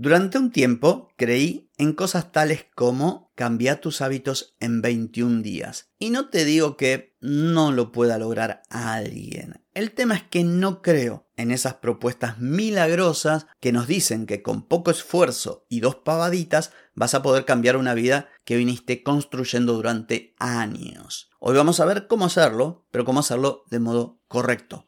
Durante un tiempo creí en cosas tales como cambiar tus hábitos en 21 días. Y no te digo que no lo pueda lograr alguien. El tema es que no creo en esas propuestas milagrosas que nos dicen que con poco esfuerzo y dos pavaditas vas a poder cambiar una vida que viniste construyendo durante años. Hoy vamos a ver cómo hacerlo, pero cómo hacerlo de modo correcto.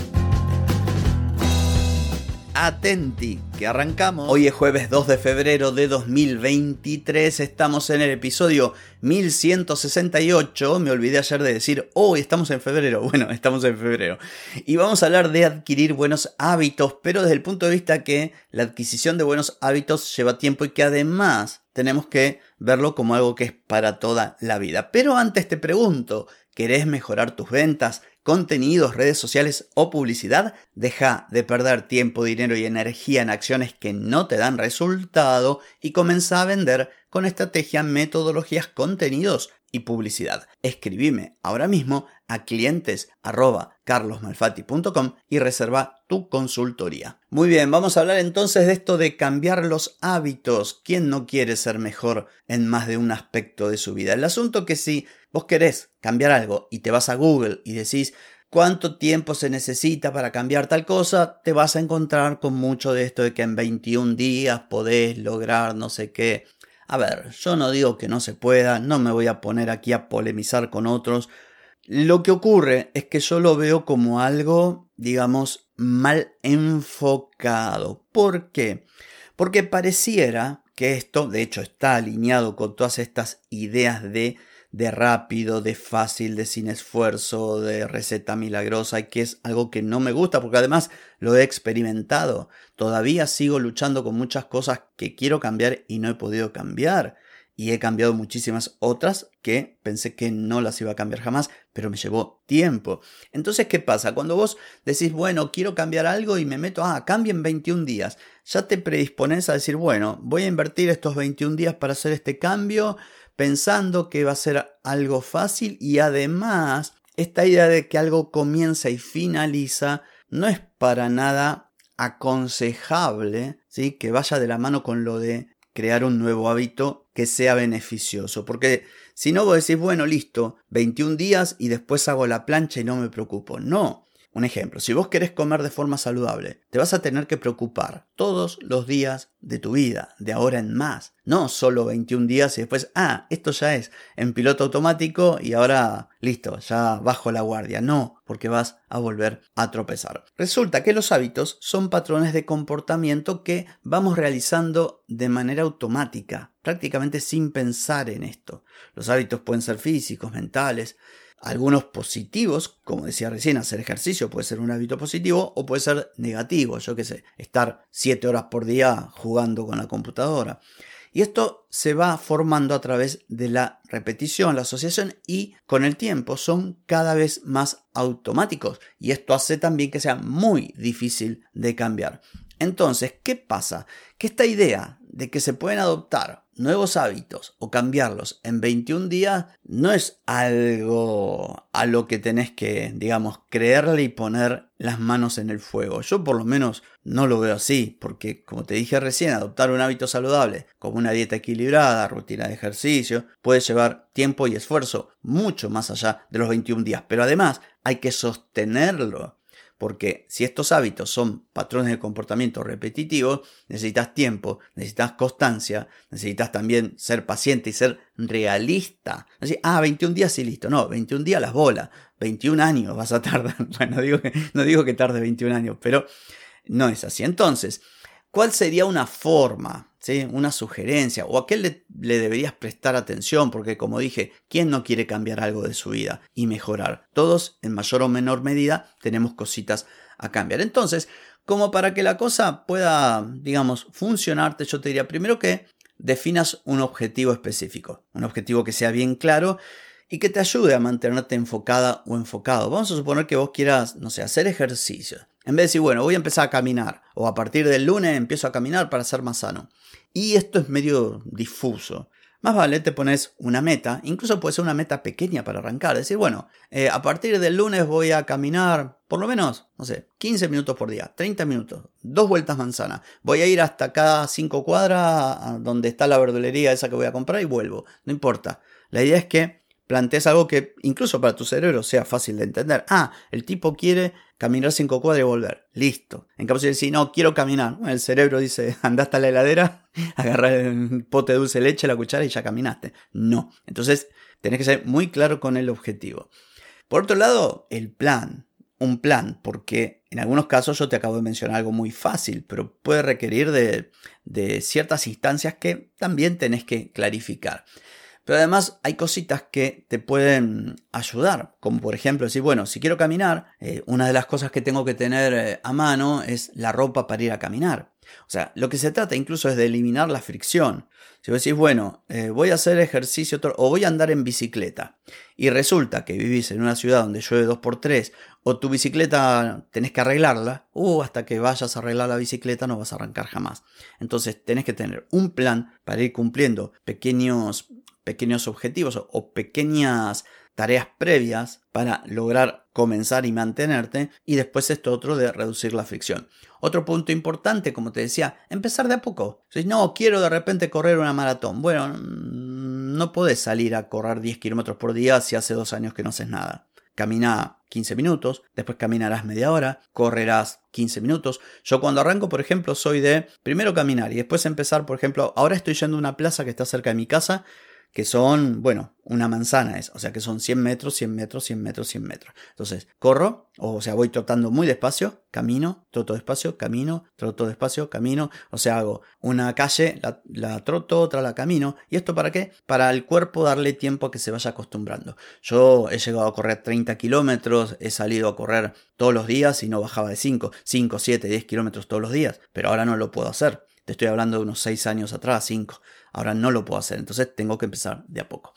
atenti, que arrancamos. Hoy es jueves 2 de febrero de 2023, estamos en el episodio 1168, me olvidé ayer de decir, hoy estamos en febrero, bueno, estamos en febrero, y vamos a hablar de adquirir buenos hábitos, pero desde el punto de vista que la adquisición de buenos hábitos lleva tiempo y que además tenemos que verlo como algo que es para toda la vida. Pero antes te pregunto, ¿querés mejorar tus ventas? Contenidos, redes sociales o publicidad, deja de perder tiempo, dinero y energía en acciones que no te dan resultado y comienza a vender con estrategia, metodologías, contenidos y publicidad. Escribime ahora mismo a clientes carlosmalfati.com y reserva tu consultoría. Muy bien, vamos a hablar entonces de esto de cambiar los hábitos. ¿Quién no quiere ser mejor en más de un aspecto de su vida? El asunto que si vos querés cambiar algo y te vas a Google y decís cuánto tiempo se necesita para cambiar tal cosa, te vas a encontrar con mucho de esto de que en 21 días podés lograr no sé qué. A ver, yo no digo que no se pueda, no me voy a poner aquí a polemizar con otros. Lo que ocurre es que yo lo veo como algo, digamos, mal enfocado. ¿Por qué? Porque pareciera que esto, de hecho, está alineado con todas estas ideas de de rápido, de fácil, de sin esfuerzo, de receta milagrosa, que es algo que no me gusta porque además lo he experimentado. Todavía sigo luchando con muchas cosas que quiero cambiar y no he podido cambiar. Y he cambiado muchísimas otras que pensé que no las iba a cambiar jamás, pero me llevó tiempo. Entonces, ¿qué pasa? Cuando vos decís, bueno, quiero cambiar algo y me meto, ah, cambien en 21 días, ya te predispones a decir, bueno, voy a invertir estos 21 días para hacer este cambio, pensando que va a ser algo fácil y además esta idea de que algo comienza y finaliza no es para nada aconsejable, ¿sí? que vaya de la mano con lo de crear un nuevo hábito que sea beneficioso. Porque si no vos decís, bueno, listo, 21 días y después hago la plancha y no me preocupo. No, un ejemplo, si vos querés comer de forma saludable, te vas a tener que preocupar todos los días de tu vida, de ahora en más. No solo 21 días y después, ah, esto ya es en piloto automático y ahora listo, ya bajo la guardia. No, porque vas a volver a tropezar. Resulta que los hábitos son patrones de comportamiento que vamos realizando de manera automática, prácticamente sin pensar en esto. Los hábitos pueden ser físicos, mentales, algunos positivos, como decía recién, hacer ejercicio puede ser un hábito positivo o puede ser negativo, yo qué sé, estar 7 horas por día jugando con la computadora. Y esto se va formando a través de la repetición, la asociación y con el tiempo son cada vez más automáticos y esto hace también que sea muy difícil de cambiar. Entonces, ¿qué pasa? Que esta idea de que se pueden adoptar nuevos hábitos o cambiarlos en 21 días no es algo a lo que tenés que, digamos, creerle y poner las manos en el fuego. Yo por lo menos no lo veo así, porque como te dije recién, adoptar un hábito saludable, como una dieta equilibrada, rutina de ejercicio, puede llevar tiempo y esfuerzo mucho más allá de los 21 días, pero además hay que sostenerlo porque si estos hábitos son patrones de comportamiento repetitivos, necesitas tiempo, necesitas constancia, necesitas también ser paciente y ser realista. Así, ah, 21 días y listo. No, 21 días las bolas. 21 años vas a tardar. Bueno, no digo que, no digo que tarde 21 años, pero no es así. Entonces, ¿cuál sería una forma una sugerencia o a qué le, le, deberías prestar atención, porque como dije, ¿quién no quiere cambiar algo de su vida y mejorar? Todos, en mayor o menor medida, tenemos cositas a cambiar. Entonces, como para que la cosa pueda, digamos, funcionarte, yo te diría primero que definas un objetivo específico, un objetivo que sea bien claro y que te ayude a mantenerte enfocada o enfocado. Vamos a suponer que vos quieras, no sé, hacer ejercicio. En vez de decir, bueno, voy a empezar a caminar o a partir del lunes empiezo a caminar para ser más sano. Y esto es medio difuso. Más vale te pones una meta, incluso puede ser una meta pequeña para arrancar. Decir, bueno, eh, a partir del lunes voy a caminar por lo menos, no sé, 15 minutos por día, 30 minutos, dos vueltas manzana. Voy a ir hasta cada cinco cuadras donde está la verdulería esa que voy a comprar y vuelvo. No importa. La idea es que plantees algo que incluso para tu cerebro sea fácil de entender. Ah, el tipo quiere caminar cinco cuadras y volver. Listo. En caso de decir, no, quiero caminar. el cerebro dice, anda hasta la heladera, agarra el pote de dulce de leche, la cuchara y ya caminaste. No. Entonces, tenés que ser muy claro con el objetivo. Por otro lado, el plan. Un plan, porque en algunos casos yo te acabo de mencionar algo muy fácil, pero puede requerir de, de ciertas instancias que también tenés que clarificar. Pero además hay cositas que te pueden ayudar, como por ejemplo decir, bueno, si quiero caminar, eh, una de las cosas que tengo que tener eh, a mano es la ropa para ir a caminar. O sea, lo que se trata incluso es de eliminar la fricción. Si vos decís, bueno, eh, voy a hacer ejercicio o voy a andar en bicicleta y resulta que vivís en una ciudad donde llueve 2x3 o tu bicicleta tenés que arreglarla, uh, hasta que vayas a arreglar la bicicleta no vas a arrancar jamás. Entonces tenés que tener un plan para ir cumpliendo pequeños pequeños objetivos o pequeñas tareas previas para lograr comenzar y mantenerte y después esto otro de reducir la fricción. Otro punto importante, como te decía, empezar de a poco. Si no, quiero de repente correr una maratón. Bueno, mm, no podés salir a correr 10 kilómetros por día si hace dos años que no haces nada. Camina 15 minutos, después caminarás media hora, correrás 15 minutos. Yo cuando arranco, por ejemplo, soy de primero caminar y después empezar, por ejemplo, ahora estoy yendo a una plaza que está cerca de mi casa que son, bueno, una manzana es, o sea que son 100 metros, 100 metros, 100 metros, 100 metros. Entonces, corro, o sea, voy trotando muy despacio, camino, troto despacio, camino, troto despacio, camino, o sea, hago una calle, la, la troto, otra la camino. ¿Y esto para qué? Para el cuerpo darle tiempo a que se vaya acostumbrando. Yo he llegado a correr 30 kilómetros, he salido a correr todos los días y no bajaba de 5, 5, 7, 10 kilómetros todos los días, pero ahora no lo puedo hacer. Te estoy hablando de unos 6 años atrás, 5. Ahora no lo puedo hacer, entonces tengo que empezar de a poco.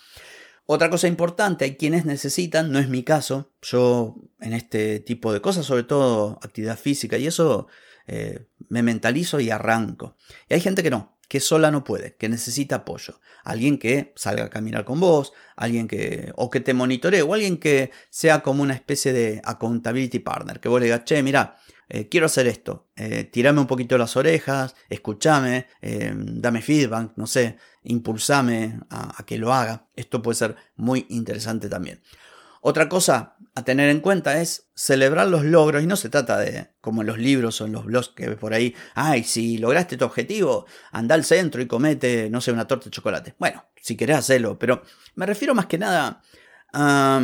Otra cosa importante, hay quienes necesitan, no es mi caso, yo en este tipo de cosas, sobre todo actividad física y eso, eh, me mentalizo y arranco. Y hay gente que no, que sola no puede, que necesita apoyo. Alguien que salga a caminar con vos, alguien que, o que te monitoree, o alguien que sea como una especie de accountability partner, que vos le digas, che, mira, eh, quiero hacer esto, eh, tirame un poquito las orejas, escúchame, eh, dame feedback, no sé, impulsame a, que lo haga. Esto puede ser muy interesante también. Otra cosa a tener en cuenta es celebrar los logros y no se trata de, como en los libros o en los blogs que ves por ahí, ay, si lograste tu objetivo, anda al centro y comete, no sé, una torta de chocolate. Bueno, si querés hacerlo, pero me refiero más que nada a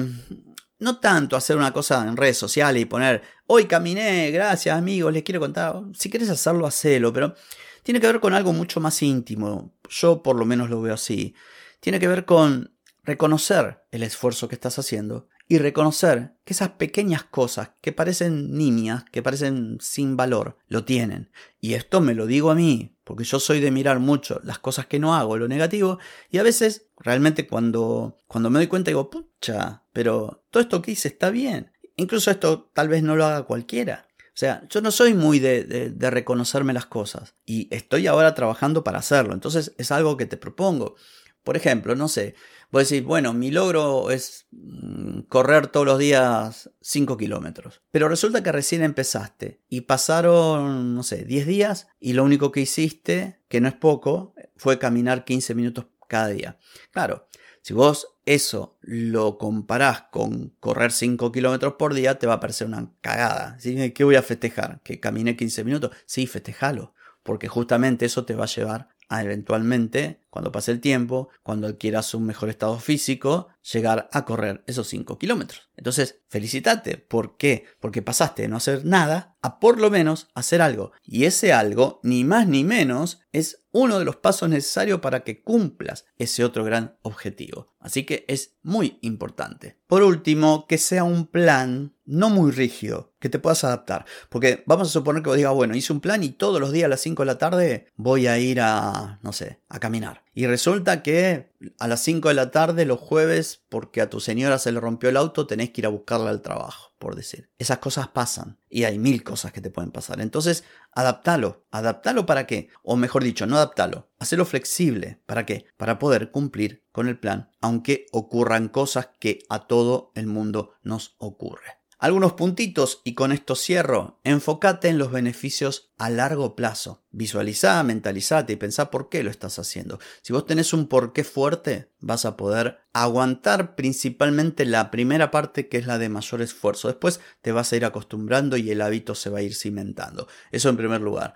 no tanto hacer una cosa en redes sociales y poner, hoy caminé, gracias amigos, les quiero contar. Si quieres hacerlo, hacelo, pero tiene que ver con algo mucho más íntimo. Yo por lo menos lo veo así. Tiene que ver con reconocer el esfuerzo que estás haciendo y reconocer que esas pequeñas cosas que parecen niñas, que parecen sin valor, lo tienen. Y esto me lo digo a mí, porque yo soy de mirar mucho las cosas que no hago, lo negativo, y a veces realmente cuando, cuando me doy cuenta digo, pucha, pero todo esto que hice está bien. Incluso esto tal vez no lo haga cualquiera. O sea, yo no soy muy de, de, reconocerme las cosas y estoy ahora trabajando para hacerlo. Entonces es algo que te propongo. Por ejemplo, no sé, Vos decís, bueno, mi logro es mm, correr todos los días 5 kilómetros. Pero resulta que recién empezaste y pasaron, no sé, 10 días y lo único que hiciste, que no es poco, fue caminar 15 minutos cada día. Claro, si vos eso lo comparás con correr 5 kilómetros por día, te va a parecer una cagada. ¿Qué voy a festejar? ¿Que caminé 15 minutos? Sí, festejalo, porque justamente eso te va a llevar eventualmente, cuando pase el tiempo, cuando adquieras un mejor estado físico, llegar a correr esos 5 kilómetros. Entonces, felicitate. ¿Por qué? Porque pasaste de no hacer nada a por lo menos hacer algo. Y ese algo, ni más ni menos, es uno de los pasos necesarios para que cumplas ese otro gran objetivo. Así que es muy importante. Por último, que sea un plan no muy rígido, que te puedas adaptar. Porque vamos a suponer que vos digas, bueno, hice un plan y todos los días a las 5 de la tarde voy a ir a, no sé, a caminar. Y resulta que a las 5 de la tarde los jueves, porque a tu señora se le rompió el auto, tenés que ir a buscarla al trabajo, por decir. Esas cosas pasan y hay mil cosas que te pueden pasar. Entonces, adaptalo. ¿Adaptalo para qué? O mejor dicho, no adaptalo. Hacelo flexible. ¿Para qué? Para poder cumplir con el plan, aunque ocurran cosas que a todo el mundo nos ocurre. Algunos puntitos y con esto cierro. Enfócate en los beneficios a largo plazo. Visualiza, mentalizate y pensá por qué lo estás haciendo. Si vos tenés un porqué fuerte, vas a poder aguantar principalmente la primera parte que es la de mayor esfuerzo. Después te vas a ir acostumbrando y el hábito se va a ir cimentando. Eso en primer lugar.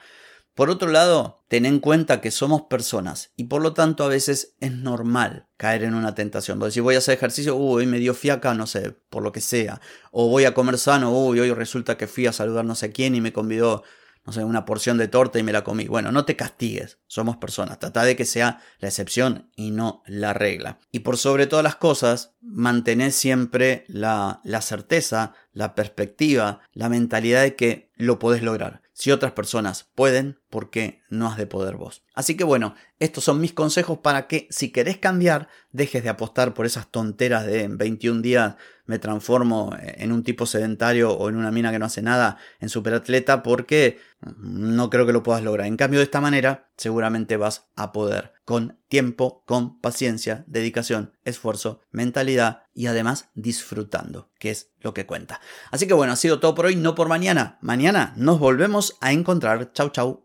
Por otro lado, ten en cuenta que somos personas y por lo tanto a veces es normal caer en una tentación. Si voy a hacer ejercicio, uy, hoy me dio fiaca, no sé, por lo que sea. O voy a comer sano, uy, hoy resulta que fui a saludar no sé quién y me convidó, no sé, una porción de torta y me la comí. Bueno, no te castigues, somos personas. Trata de que sea la excepción y no la regla. Y por sobre todas las cosas, mantener siempre la, la certeza, la perspectiva, la mentalidad de que lo podés lograr. Si otras personas pueden, ¿por qué no has de poder vos? Así que bueno, estos son mis consejos para que si querés cambiar, dejes de apostar por esas tonteras de 21 días me transformo en un tipo sedentario o en una mina que no hace nada en superatleta porque no creo que lo puedas lograr. En cambio, de esta manera, seguramente vas a poder con tiempo, con paciencia, dedicación, esfuerzo, mentalidad y además disfrutando, que es lo que cuenta. Así que bueno, ha sido todo por hoy, no por mañana. Mañana nos volvemos a encontrar. Chau, chau.